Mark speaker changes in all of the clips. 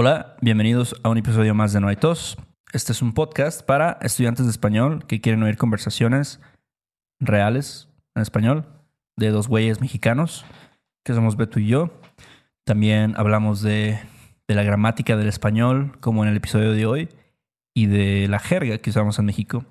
Speaker 1: Hola, bienvenidos a un episodio más de No hay tos. Este es un podcast para estudiantes de español que quieren oír conversaciones reales en español de dos güeyes mexicanos, que somos Beto y yo. También hablamos de, de la gramática del español, como en el episodio de hoy, y de la jerga que usamos en México.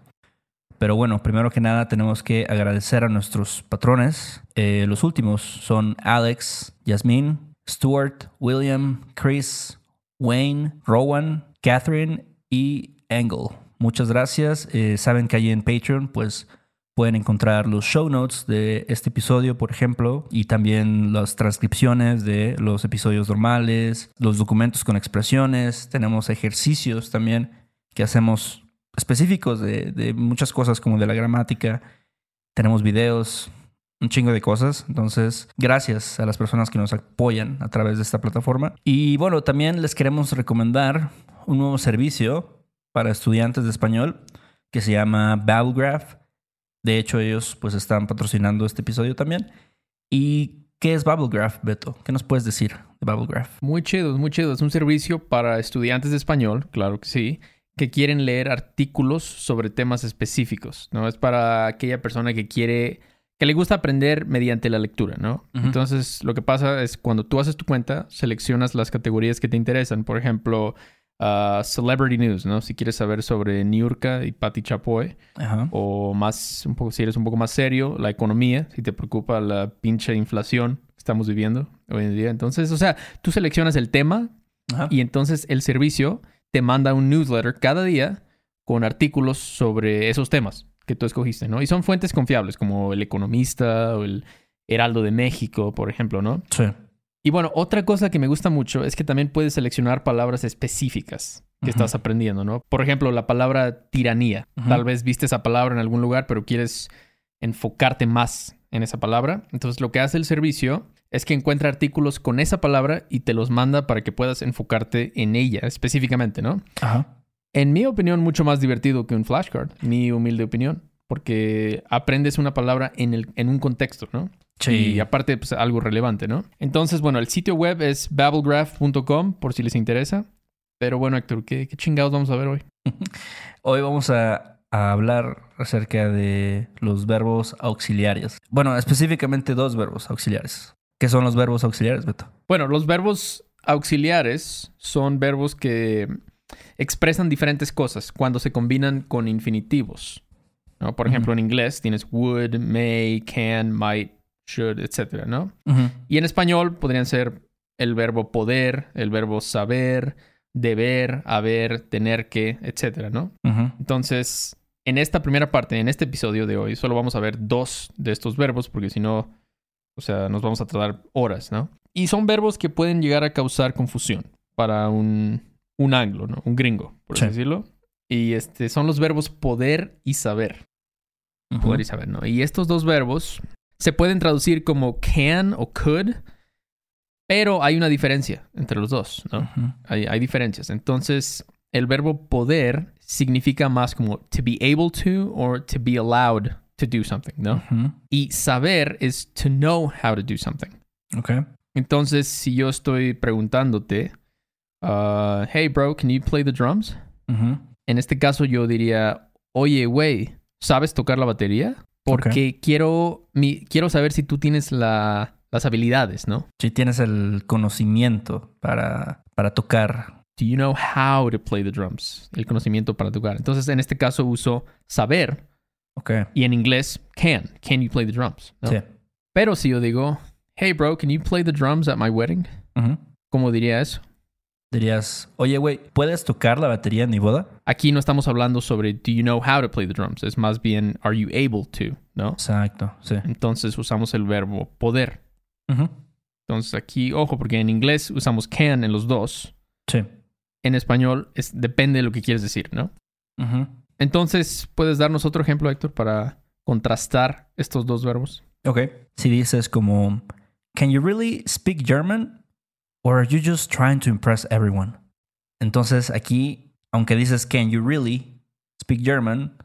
Speaker 1: Pero bueno, primero que nada tenemos que agradecer a nuestros patrones. Eh, los últimos son Alex, Yasmin, Stuart, William, Chris, Wayne, Rowan, Catherine y Engel. Muchas gracias. Eh, saben que allí en Patreon pues pueden encontrar los show notes de este episodio, por ejemplo, y también las transcripciones de los episodios normales, los documentos con expresiones. Tenemos ejercicios también que hacemos específicos de muchas cosas como de la gramática. Tenemos videos, un chingo de cosas. Entonces, gracias a las personas que nos apoyan a través de esta plataforma. Y bueno, también les queremos recomendar un nuevo servicio para estudiantes de español que se llama Babblegraph. De hecho, ellos pues están patrocinando este episodio también. ¿Y qué es Babblegraph, Beto? ¿Qué nos puedes decir de Babblegraph?
Speaker 2: Muy chido, muy chido. Es un servicio para estudiantes de español, claro que sí, que quieren leer artículos sobre temas específicos, ¿no? Es para aquella persona que quiere, que le gusta aprender mediante la lectura, ¿no? Entonces, lo que pasa es cuando tú haces tu cuenta, seleccionas las categorías que te interesan. Por ejemplo, ah, Celebrity News, ¿no? Si quieres saber sobre Niurka y Patti Chapoy, o más, un poco, si eres un poco más serio, la economía, si te preocupa la pinche inflación que estamos viviendo hoy en día. Entonces, o sea, tú seleccionas el tema y entonces el servicio te manda un newsletter cada día con artículos sobre esos temas que tú escogiste, ¿no? Y son fuentes confiables, como El Economista o el Heraldo de México, por ejemplo, ¿no?
Speaker 1: Sí.
Speaker 2: Y bueno, otra cosa que me gusta mucho es que también puedes seleccionar palabras específicas que estás aprendiendo, ¿no? Por ejemplo, la palabra tiranía. Tal vez viste esa palabra en algún lugar, pero quieres enfocarte más en esa palabra. Entonces, lo que hace el servicio es que encuentra artículos con esa palabra y te los manda para que puedas enfocarte en ella específicamente, ¿no?
Speaker 1: Ajá.
Speaker 2: En mi opinión, mucho más divertido que un flashcard, mi humilde opinión, porque aprendes una palabra en, el, en un contexto, ¿no?
Speaker 1: Sí.
Speaker 2: Y aparte, pues algo relevante, ¿no? Entonces, bueno, el sitio web es babblegraph.com por si les interesa. Pero bueno, Héctor, ¿qué, qué chingados vamos a ver hoy?
Speaker 1: Hoy vamos a, a hablar acerca de los verbos auxiliares. Bueno, específicamente dos verbos auxiliares. ¿Qué son los verbos auxiliares, Beto?
Speaker 2: Bueno, los verbos auxiliares son verbos que expresan diferentes cosas cuando se combinan con infinitivos. ¿no? Por ejemplo, en inglés tienes would, may, can, might, should, etcétera, ¿no? Y en español podrían ser el verbo poder, el verbo saber, deber, haber, tener que, etcétera, ¿no? Entonces, en esta primera parte, en este episodio de hoy, solo vamos a ver dos de estos verbos, porque si no, o sea, nos vamos a tardar horas, ¿no? Y son verbos que pueden llegar a causar confusión para un, un anglo, ¿no? Un gringo, por así
Speaker 1: Sí.
Speaker 2: decirlo. Y este, son los verbos poder y saber. Poder y saber, ¿no? Y estos dos verbos se pueden traducir como can o could, pero hay una diferencia entre los dos, ¿no? Hay, hay diferencias. Entonces, el verbo poder significa más como to be able to or to be allowed to do something, ¿no? Y saber es to know how to do something.
Speaker 1: Ok.
Speaker 2: Entonces, si yo estoy preguntándote, uh, hey bro, can you play the drums?
Speaker 1: Ujú.
Speaker 2: En este caso yo diría, oye, güey, ¿sabes tocar la batería? Porque quiero, mi, quiero saber si tú tienes la, las habilidades, ¿no?
Speaker 1: Si tienes el conocimiento para, para tocar.
Speaker 2: Do you know how to play the drums? El conocimiento para tocar. Entonces, en este caso uso saber
Speaker 1: Ok.
Speaker 2: y en inglés can. Can you play the drums? ¿no?
Speaker 1: Sí.
Speaker 2: Pero si yo digo, hey bro, can you play the drums at my wedding?
Speaker 1: Ujú.
Speaker 2: ¿Cómo diría eso?
Speaker 1: Dirías, oye, güey, ¿puedes tocar la batería en mi boda?
Speaker 2: Aquí no estamos hablando sobre do you know how to play the drums. Es más bien are you able to, ¿no?
Speaker 1: Exacto, sí.
Speaker 2: Entonces usamos el verbo poder. Entonces aquí, ojo, porque en inglés usamos can en los dos.
Speaker 1: Sí.
Speaker 2: En español es, depende de lo que quieres decir, ¿no? Entonces, ¿puedes darnos otro ejemplo, Héctor, para contrastar estos dos verbos?
Speaker 1: Ok. Si dices como, Can you really speak German? Or are you just trying to impress everyone? Entonces aquí, aunque dices Can you really speak German?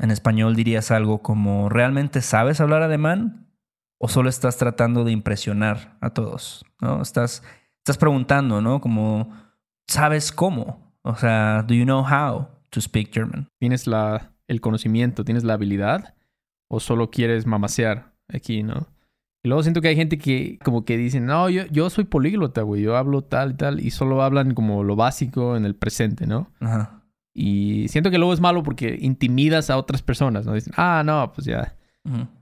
Speaker 1: En español dirías algo como ¿realmente sabes hablar alemán? ¿O solo estás tratando de impresionar a todos? ¿no? Estás, estás preguntando, ¿no? Como sabes cómo. O sea, do you know how to speak German?
Speaker 2: ¿Tienes la, el conocimiento, tienes la habilidad? ¿O solo quieres mamasear aquí, no? Y luego siento que hay gente que como que dicen, no, yo, yo soy políglota, güey, yo hablo tal y tal, y solo hablan como lo básico en el presente, ¿no?
Speaker 1: Ajá.
Speaker 2: Y siento que luego es malo porque intimidas a otras personas, ¿no? Dicen, ah, no, pues ya,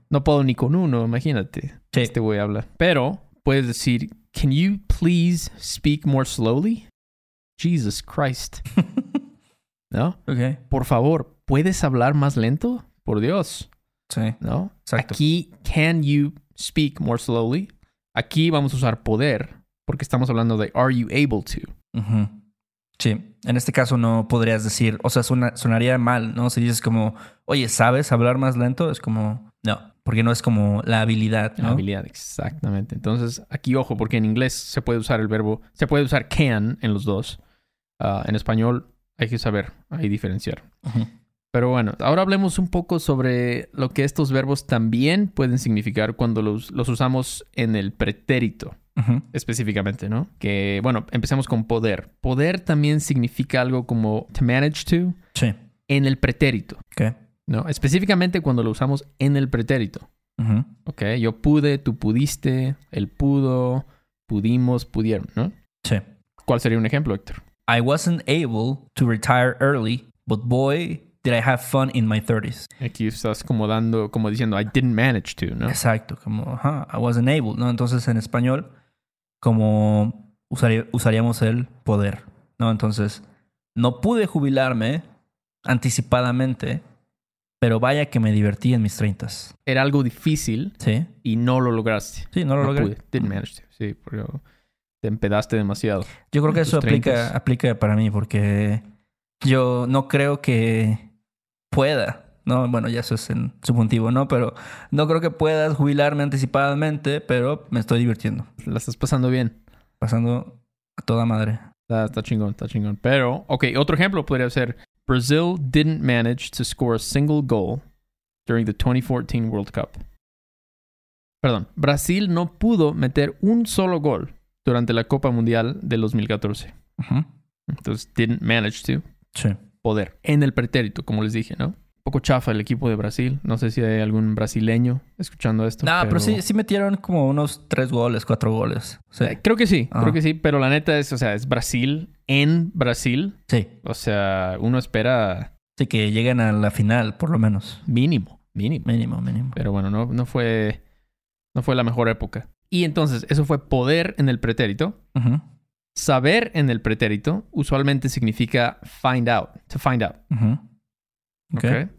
Speaker 2: no puedo ni con uno, imagínate.
Speaker 1: Sí.
Speaker 2: Este güey habla. Pero puedes decir, can you please speak more slowly? Jesus Christ. ¿No?
Speaker 1: Ok.
Speaker 2: Por favor, ¿puedes hablar más lento? Por Dios,
Speaker 1: Sí.
Speaker 2: ¿no?
Speaker 1: Exacto.
Speaker 2: Aquí, can you speak more slowly? Aquí vamos a usar poder porque estamos hablando de are you able to?
Speaker 1: Sí. En este caso no podrías decir, o sea, suena- sonaría mal, ¿no? Si dices como, oye, ¿sabes hablar más lento? Es como, no, porque no es como la habilidad, ¿no?
Speaker 2: Habilidad, exactamente. Entonces, aquí ojo, porque en inglés se puede usar el verbo, se puede usar can en los dos. Ah, en español hay que saber, ahí diferenciar.
Speaker 1: Ujú.
Speaker 2: Pero bueno, ahora hablemos un poco sobre lo que estos verbos también pueden significar cuando los, los usamos en el pretérito, específicamente, ¿no? Que, bueno, empecemos con poder. Poder también significa algo como to manage to
Speaker 1: Sí.
Speaker 2: en el pretérito,
Speaker 1: Ok.
Speaker 2: ¿no? Específicamente cuando lo usamos en el pretérito.
Speaker 1: Ujú.
Speaker 2: Ok, yo pude, tú pudiste, él pudo, pudimos, pudieron, ¿no?
Speaker 1: Sí.
Speaker 2: ¿Cuál sería un ejemplo, Héctor?
Speaker 1: I wasn't able to retire early, but boy, did I have fun in my 30s.
Speaker 2: Aquí estás como dando, como diciendo, I didn't manage to, ¿no?
Speaker 1: Exacto, como, ajá, I wasn't able, ¿no? Entonces en español, como usaría- usaríamos el poder, ¿no? Entonces, no pude jubilarme anticipadamente, pero vaya que me divertí en mis 30s.
Speaker 2: Era algo difícil
Speaker 1: Sí,
Speaker 2: y no lo lograste.
Speaker 1: sí, no lo logré.
Speaker 2: pude, didn't manage to. Sí, porque te empedaste demasiado.
Speaker 1: Yo creo que eso aplica,
Speaker 2: 30s.
Speaker 1: aplica para mí porque yo no creo que pueda, no, bueno, ya eso es en subjuntivo, ¿no? Pero no creo que puedas jubilarme anticipadamente, pero me estoy divirtiendo,
Speaker 2: La estás pasando bien.
Speaker 1: pasando a toda madre.
Speaker 2: Está, está chingón, está chingón. Pero, ok, otro ejemplo podría ser Brazil didn't manage to score a single goal during the 2014 World Cup. Perdón, Brasil no pudo meter un solo gol durante la Copa Mundial del 2014.
Speaker 1: Ujú.
Speaker 2: Entonces, didn't manage to
Speaker 1: Sí.
Speaker 2: Poder. En el pretérito, como les dije, ¿no? Un poco chafa el equipo de Brasil. No sé si hay algún brasileño escuchando esto.
Speaker 1: No, pero, sí, sí metieron como unos tres goles, cuatro goles. Sí.
Speaker 2: Eh, Creo que sí,
Speaker 1: Ajá.
Speaker 2: creo que sí. Pero la neta es, o sea, es Brasil en Brasil.
Speaker 1: Sí.
Speaker 2: O sea, uno espera
Speaker 1: Sí, que lleguen a la final, por lo menos.
Speaker 2: mínimo, mínimo.
Speaker 1: Mínimo, mínimo.
Speaker 2: Pero bueno, no, no fue no fue la mejor época. Y entonces, eso fue poder en el pretérito.
Speaker 1: Ujú,
Speaker 2: Saber en el pretérito usualmente significa find out, to find out.
Speaker 1: ujú. Ok.
Speaker 2: ¿ok?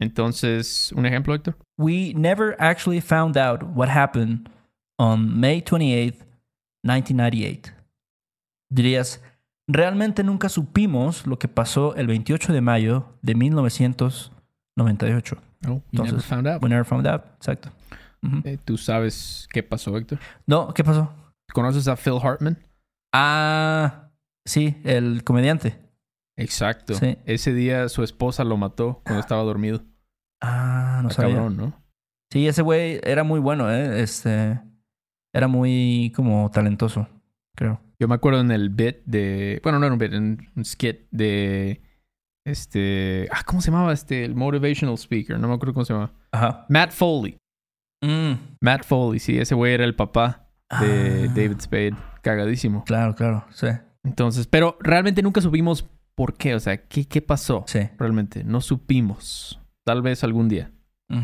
Speaker 2: Entonces, un ejemplo, Héctor.
Speaker 1: We never actually found out what happened on May 28th, 1998. Dirías, realmente nunca supimos lo que pasó el 28 de mayo de 1998.
Speaker 2: No, we
Speaker 1: Entonces,
Speaker 2: never found out.
Speaker 1: We never found out. Exacto.
Speaker 2: Eh, ¿Tú sabes qué pasó, Héctor?
Speaker 1: No, ¿qué pasó?
Speaker 2: ¿Conoces a Phil Hartman?
Speaker 1: Ah, sí, el comediante.
Speaker 2: Exacto.
Speaker 1: Sí.
Speaker 2: Ese día su esposa lo mató cuando estaba dormido.
Speaker 1: Ah, no sabía.
Speaker 2: cabrón, ¿no?
Speaker 1: Sí, ese güey era muy bueno, ¿eh? Este, era muy como talentoso, creo.
Speaker 2: Yo me acuerdo en el bit de. Bueno, no era un bit, en un skit de. Este. Ah, ¿cómo se llamaba este? El motivational speaker. No me acuerdo cómo se llama.
Speaker 1: Ajá.
Speaker 2: Matt Foley.
Speaker 1: Mm.
Speaker 2: Matt Foley, sí. Ese güey era el papá de
Speaker 1: Ah,
Speaker 2: David Spade. Cagadísimo.
Speaker 1: Claro, claro, sí,
Speaker 2: Entonces, pero realmente nunca supimos por qué. O sea, ¿qué, qué pasó?
Speaker 1: sí.
Speaker 2: Realmente, no supimos. Tal vez algún día.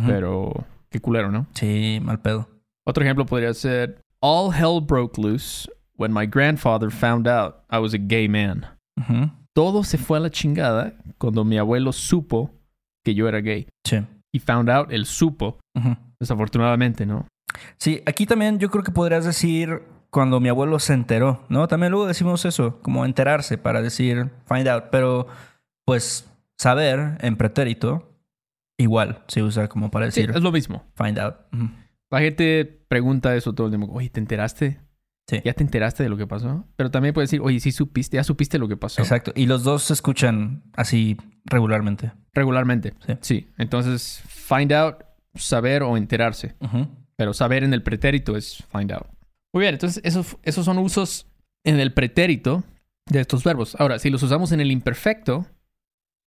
Speaker 2: Pero qué culero, ¿no?
Speaker 1: Sí, mal pedo.
Speaker 2: Otro ejemplo podría ser: All hell broke loose when my grandfather found out I was a gay man. Todo se fue a la chingada cuando mi abuelo supo que yo era gay.
Speaker 1: Sí.
Speaker 2: Y found out, él supo, desafortunadamente, ¿no?
Speaker 1: Sí, aquí también yo creo que podrías decir cuando mi abuelo se enteró, ¿no? También luego decimos eso, como enterarse para decir find out, pero pues saber en pretérito igual se usa como para
Speaker 2: Sí,
Speaker 1: decir
Speaker 2: es lo mismo.
Speaker 1: find out.
Speaker 2: La gente pregunta eso todo el tiempo. Oye, ¿te enteraste?
Speaker 1: Sí.
Speaker 2: ¿Ya te enteraste de lo que pasó? Pero también puede decir, oye, sí supiste, ya supiste lo que pasó.
Speaker 1: Exacto. Y los dos se escuchan así regularmente.
Speaker 2: Regularmente.
Speaker 1: Sí.
Speaker 2: Sí. Entonces, find out, saber o enterarse.
Speaker 1: Ujú.
Speaker 2: Pero saber en el pretérito es find out. Muy bien, entonces esos, esos son usos en el pretérito. de estos verbos. Ahora, si los usamos en el imperfecto,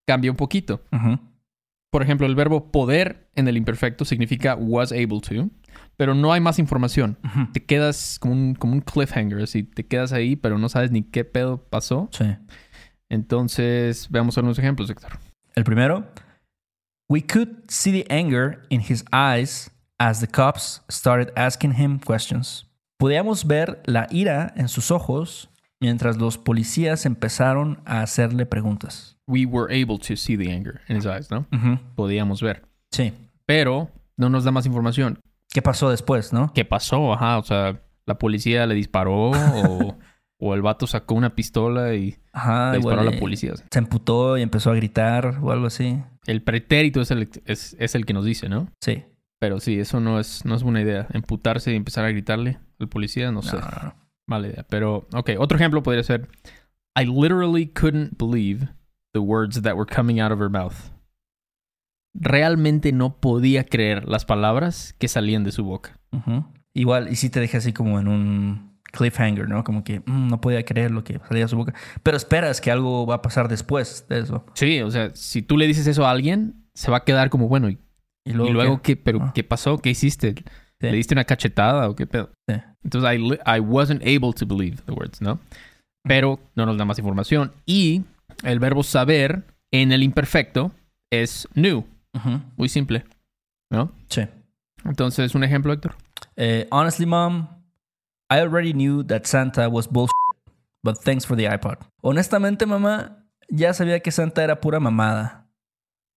Speaker 2: cambia un poquito. Por ejemplo, el verbo poder en el imperfecto significa was able to, pero no hay más información. Te quedas como un, como un cliffhanger, así te quedas ahí, pero no sabes ni qué pedo pasó.
Speaker 1: Sí.
Speaker 2: Entonces, veamos algunos ejemplos, Héctor.
Speaker 1: El primero. We could see the anger in his eyes as the cops started asking him questions. Podíamos ver la ira en sus ojos mientras los policías empezaron a hacerle preguntas.
Speaker 2: We were able to see the anger in his eyes, ¿no? Podíamos ver.
Speaker 1: Sí.
Speaker 2: Pero no nos da más información.
Speaker 1: ¿Qué pasó después, no?
Speaker 2: ¿Qué pasó? Ajá, o sea, la policía le disparó o, o el vato sacó una pistola y
Speaker 1: Ajá,
Speaker 2: le disparó a la policía.
Speaker 1: Se emputó y empezó a gritar o algo así.
Speaker 2: El pretérito es el, es, es el que nos dice, ¿no?
Speaker 1: Sí.
Speaker 2: Pero sí, eso no es, no es buena idea. Emputarse y empezar a gritarle al policía, no,
Speaker 1: No,
Speaker 2: sé.
Speaker 1: no, no.
Speaker 2: Mala idea. Pero, ok, otro ejemplo podría ser: I literally couldn't believe the words that were coming out of her mouth. Realmente no podía creer las palabras que salían de su boca.
Speaker 1: Igual, y sí te deja así como en un cliffhanger, ¿no? Como que mm, no podía creer lo que salía de su boca. Pero esperas que algo va a pasar después de eso.
Speaker 2: Sí, o sea, si tú le dices eso a alguien, se va a quedar como, bueno, ¿y,
Speaker 1: Y
Speaker 2: y
Speaker 1: luego,
Speaker 2: luego,
Speaker 1: ¿qué?
Speaker 2: qué? ¿Pero
Speaker 1: Ah.
Speaker 2: qué pasó? ¿Qué hiciste?
Speaker 1: Sí.
Speaker 2: ¿Le diste una cachetada o qué pedo?
Speaker 1: Sí.
Speaker 2: Entonces, I, I wasn't able to believe the words, ¿no? Pero no nos da más información. Y el verbo saber en el imperfecto es knew.
Speaker 1: Ujú.
Speaker 2: Muy simple, ¿no?
Speaker 1: Sí.
Speaker 2: Entonces, un ejemplo, Héctor.
Speaker 1: Eh, honestly, mom, I already knew that Santa was bullshit, but thanks for the iPod. Honestamente, mamá, ya sabía que Santa era pura mamada.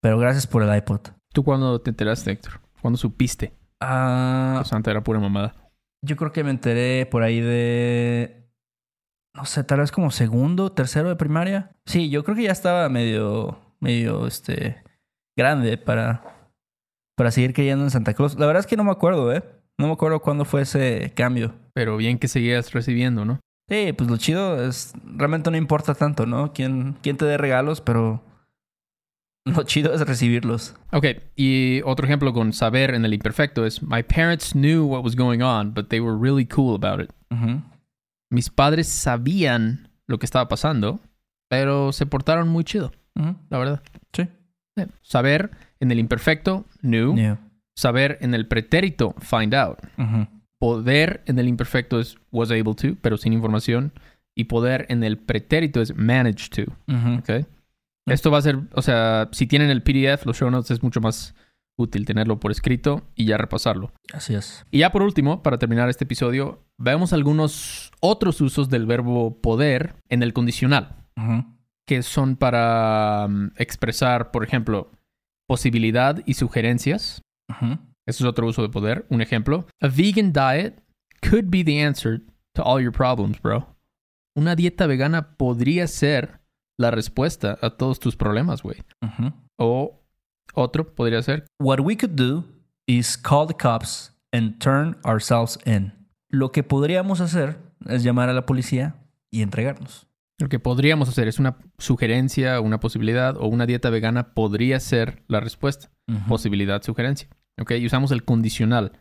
Speaker 1: Pero gracias por el iPod.
Speaker 2: ¿Tú cuándo te enteraste, Héctor? ¿Cuándo supiste
Speaker 1: Ah,
Speaker 2: Santa era pura mamada?
Speaker 1: yo creo que me enteré por ahí de. No sé, tal vez como segundo, tercero de primaria. Sí, yo creo que ya estaba medio. medio este. grande para. para seguir creyendo en Santa Claus. La verdad es que no me acuerdo, ¿eh? No me acuerdo cuándo fue ese cambio.
Speaker 2: Pero bien que seguías recibiendo, ¿no?
Speaker 1: Sí, pues lo chido es. Realmente no importa tanto, ¿no? Quién, quién te dé regalos, pero. Lo chido es recibirlos.
Speaker 2: Ok, y otro ejemplo con saber en el imperfecto es My parents knew what was going on, but they were really cool about it. Mis padres sabían lo que estaba pasando, pero se portaron muy chido, la verdad.
Speaker 1: Sí.
Speaker 2: Eh, Saber en el imperfecto, knew. Saber en el pretérito, find out. Poder en el imperfecto es was able to, pero sin información. Y poder en el pretérito es managed to.
Speaker 1: Ujú.
Speaker 2: Esto va a ser, o sea, si tienen el PDF, los show notes, es mucho más útil tenerlo por escrito y ya repasarlo.
Speaker 1: Así es.
Speaker 2: Y ya por último, para terminar este episodio, veamos algunos otros usos del verbo poder en el condicional, que son para mm, expresar, por ejemplo, posibilidad y sugerencias. Eso es otro uso de poder. Un ejemplo. A vegan diet could be the answer to all your problems, bro. Una dieta vegana podría ser la respuesta a todos tus problemas, güey.
Speaker 1: Ujú.
Speaker 2: O otro podría ser.
Speaker 1: What we could do is call the cops and turn ourselves in. Lo que podríamos hacer es llamar a la policía y entregarnos.
Speaker 2: Lo que podríamos hacer es una sugerencia, una posibilidad o una dieta vegana podría ser la respuesta.
Speaker 1: Ujú.
Speaker 2: Posibilidad, sugerencia. ¿Ok? Y usamos el condicional.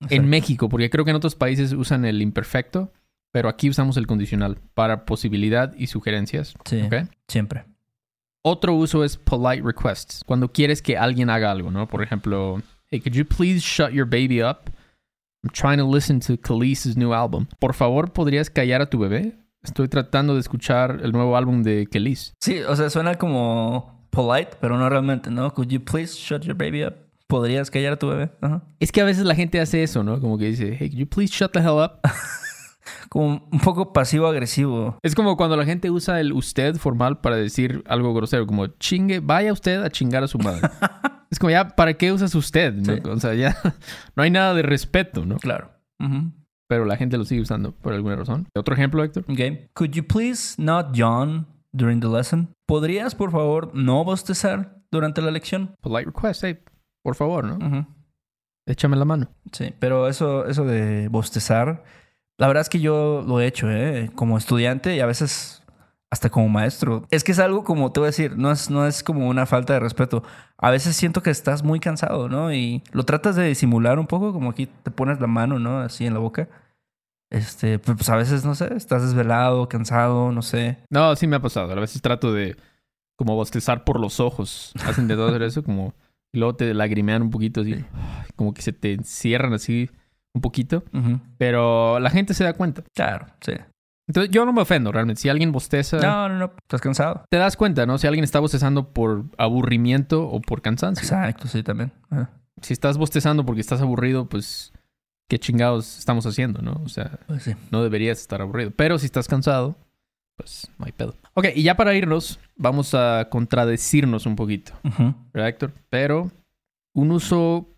Speaker 2: En
Speaker 1: Exacto.
Speaker 2: México, porque creo que en otros países usan el imperfecto, pero aquí usamos el condicional para posibilidad y sugerencias.
Speaker 1: Sí,
Speaker 2: ¿Ok?
Speaker 1: siempre.
Speaker 2: Otro uso es polite requests. Cuando quieres que alguien haga algo, ¿no? Por ejemplo, hey, could you please shut your baby up? I'm trying to listen to Khalees's new album. Por favor, ¿podrías callar a tu bebé? Estoy tratando de escuchar el nuevo álbum de Khalees.
Speaker 1: Sí, o sea, suena como polite, pero no realmente, ¿no? Could you please shut your baby up? ¿Podrías callar a tu bebé? Ajá.
Speaker 2: Es que a veces la gente hace eso, ¿no? Como que dice, hey, could you please shut the hell up?
Speaker 1: Como un poco pasivo-agresivo.
Speaker 2: es como cuando la gente usa el usted formal para decir algo grosero, como chingue, vaya usted a chingar a su madre. es como ya, ¿para qué usas usted? no?
Speaker 1: Sí.
Speaker 2: O sea, ya no hay nada de respeto, ¿no?
Speaker 1: Claro. Ujú.
Speaker 2: pero la gente lo sigue usando por alguna razón. Otro ejemplo, Héctor.
Speaker 1: Ok. Could you please not yawn during the lesson? ¿Podrías, por favor, no bostezar durante la lección?
Speaker 2: Polite request, hey, por favor, ¿no?
Speaker 1: Ujú.
Speaker 2: Échame la mano.
Speaker 1: Sí, pero eso, eso de bostezar, la verdad es que yo lo he hecho, ¿eh? Como estudiante y a veces hasta como maestro. Es que es algo como te voy a decir, no es, no es como una falta de respeto. A veces siento que estás muy cansado, ¿no? Y lo tratas de disimular un poco, como aquí te pones la mano, ¿no? Así en la boca. Este, pues a veces, no sé, estás desvelado, cansado, no sé.
Speaker 2: No, sí me ha pasado. A veces trato de como bostezar por los ojos. Hacen de todo hacer eso, como... Y luego te lagrimean un poquito así. Como que se te encierran así un poquito. Pero la gente se da cuenta.
Speaker 1: Claro, sí.
Speaker 2: Entonces yo no me ofendo realmente. Si alguien bosteza...
Speaker 1: No, no, no, estás cansado.
Speaker 2: Te das cuenta, ¿no? Si alguien está bostezando por aburrimiento o por cansancio.
Speaker 1: Exacto, sí, también. Ajá.
Speaker 2: Si estás bostezando porque estás aburrido, pues... ¿Qué chingados estamos haciendo, no? O sea,
Speaker 1: Pues sí.
Speaker 2: no deberías estar aburrido. Pero si estás cansado, pues no hay pedo. Ok, y ya para irnos, vamos a contradecirnos un poquito. ¿verdad, Héctor? Pero un uso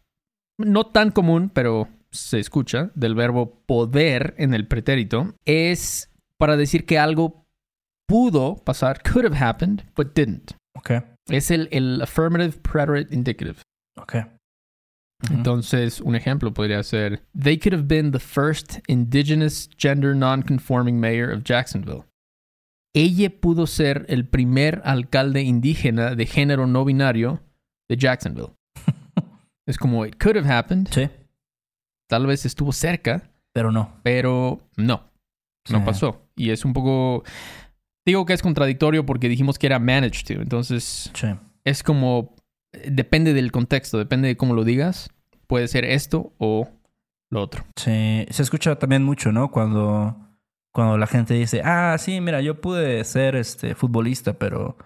Speaker 2: no tan común, pero se escucha, del verbo poder en el pretérito es para decir que algo pudo pasar, could have happened, but didn't.
Speaker 1: Ok,
Speaker 2: Es el, el affirmative preterite indicative.
Speaker 1: ok. Ujú.
Speaker 2: Entonces, un ejemplo podría ser: They could have been the first indigenous gender non-conforming mayor of Jacksonville. Ella pudo ser el primer alcalde indígena de género no binario de Jacksonville. es como, it could have happened.
Speaker 1: Sí,
Speaker 2: Tal vez estuvo cerca,
Speaker 1: pero no.
Speaker 2: pero no, no
Speaker 1: Sí.
Speaker 2: pasó. Y es un poco. Digo que es contradictorio porque dijimos que era managed to. Entonces,
Speaker 1: Sí.
Speaker 2: es como depende del contexto, depende de cómo lo digas. Puede ser esto o lo otro.
Speaker 1: Sí, se escucha también mucho, ¿no? Cuando, cuando la gente dice, ah, sí, mira, yo pude ser este futbolista, pero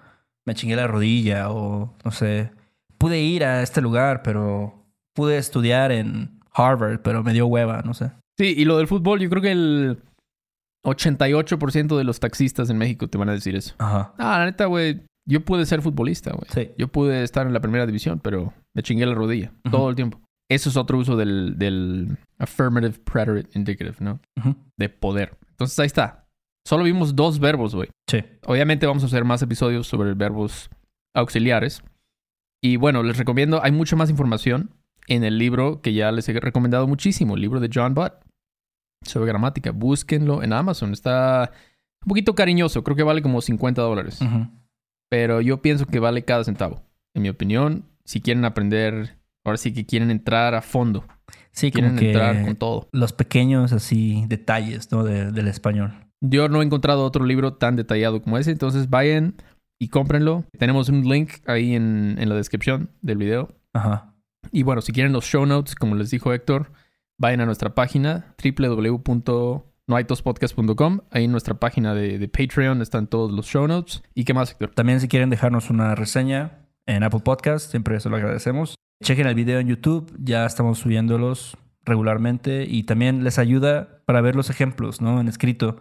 Speaker 1: me chingué la rodilla o no sé, pude ir a este lugar, pero pude estudiar en Harvard, pero me dio hueva, no sé.
Speaker 2: Sí, y lo del fútbol, yo creo que el 88% de los taxistas en México te van a decir eso.
Speaker 1: Ajá.
Speaker 2: Ah, la neta, güey, yo pude ser futbolista, güey.
Speaker 1: Sí.
Speaker 2: Yo pude estar en la primera división, pero me chingué la rodilla todo el tiempo. Eso es otro uso del, del affirmative preterite indicative, ¿no? De poder. Entonces ahí está. Solo vimos dos verbos, güey.
Speaker 1: Sí.
Speaker 2: Obviamente vamos a hacer más episodios sobre verbos auxiliares. Y bueno, les recomiendo, hay mucha más información en el libro que ya les he recomendado muchísimo, el libro de John Butt sobre gramática. Búsquenlo en Amazon. Está un poquito cariñoso, creo que vale como 50 dólares. Pero yo pienso que vale cada centavo. En mi opinión, si quieren aprender, ahora sí que quieren entrar a fondo,
Speaker 1: Sí, como
Speaker 2: quieren
Speaker 1: que
Speaker 2: entrar con todo.
Speaker 1: los pequeños así detalles, ¿no? De- del español.
Speaker 2: Yo no he encontrado otro libro tan detallado como ese, entonces vayan y cómprenlo. Tenemos un link ahí en, en la descripción del video.
Speaker 1: Ajá.
Speaker 2: Y bueno, si quieren los show notes, como les dijo Héctor, vayan a nuestra página www.noaitospodcast.com. Ahí en nuestra página de, Patreon están todos los show notes. ¿Y qué más, Héctor?
Speaker 1: También si quieren dejarnos una reseña en Apple Podcast, siempre eso lo agradecemos. Chequen el video en YouTube, ya estamos subiéndolos regularmente y también les ayuda para ver los ejemplos, ¿no? En escrito,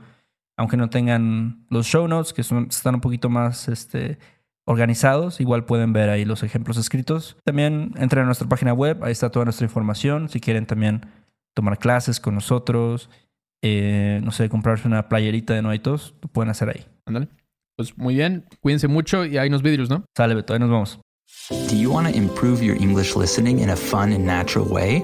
Speaker 1: aunque no tengan los show notes, que son, están un poquito más este, organizados, igual pueden ver ahí los ejemplos escritos. También entren a nuestra página web, ahí está toda nuestra información. Si quieren también tomar clases con nosotros, eh, no sé, comprarse una playerita de Noitos, lo pueden hacer ahí.
Speaker 2: Ándale. Pues muy bien, cuídense mucho y hay unos vidrios, ¿no?
Speaker 1: Sale, Beto, ahí nos vemos.
Speaker 3: Do you want to improve your English listening in a fun and natural way?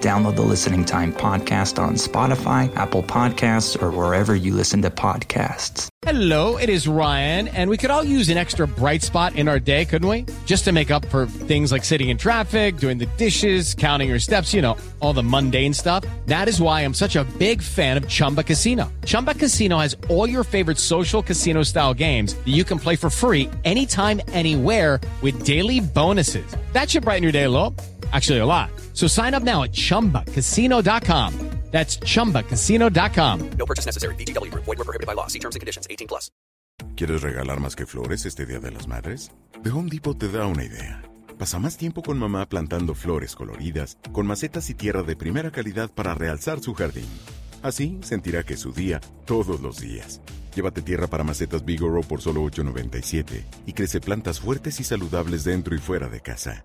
Speaker 3: Download the Listening Time podcast on Spotify, Apple Podcasts, or wherever you listen to podcasts.
Speaker 4: Hello, it is Ryan, and we could all use an extra bright spot in our day, couldn't we? Just to make up for things like sitting in traffic, doing the dishes, counting your steps, you know, all the mundane stuff. That is why I'm such a big fan of Chumba Casino. Chumba Casino has all your favorite social casino style games that you can play for free anytime, anywhere with daily bonuses. That should brighten your day a little. Actually, a lot. So sign up now at chumbacasino.com. That's chumbacasino.com.
Speaker 5: No purchase necessary. VGW Group. Void were prohibited by law. See terms and conditions. 18 plus.
Speaker 6: ¿Quieres regalar más que flores este Día de las Madres? The Home Depot te da una idea. Pasa más tiempo con mamá plantando flores coloridas, con macetas y tierra de primera calidad para realzar su jardín. Así sentirá que es su día todos los días. Llévate tierra para macetas Bigoro por solo $8.97 y crece plantas fuertes y saludables dentro y fuera de casa.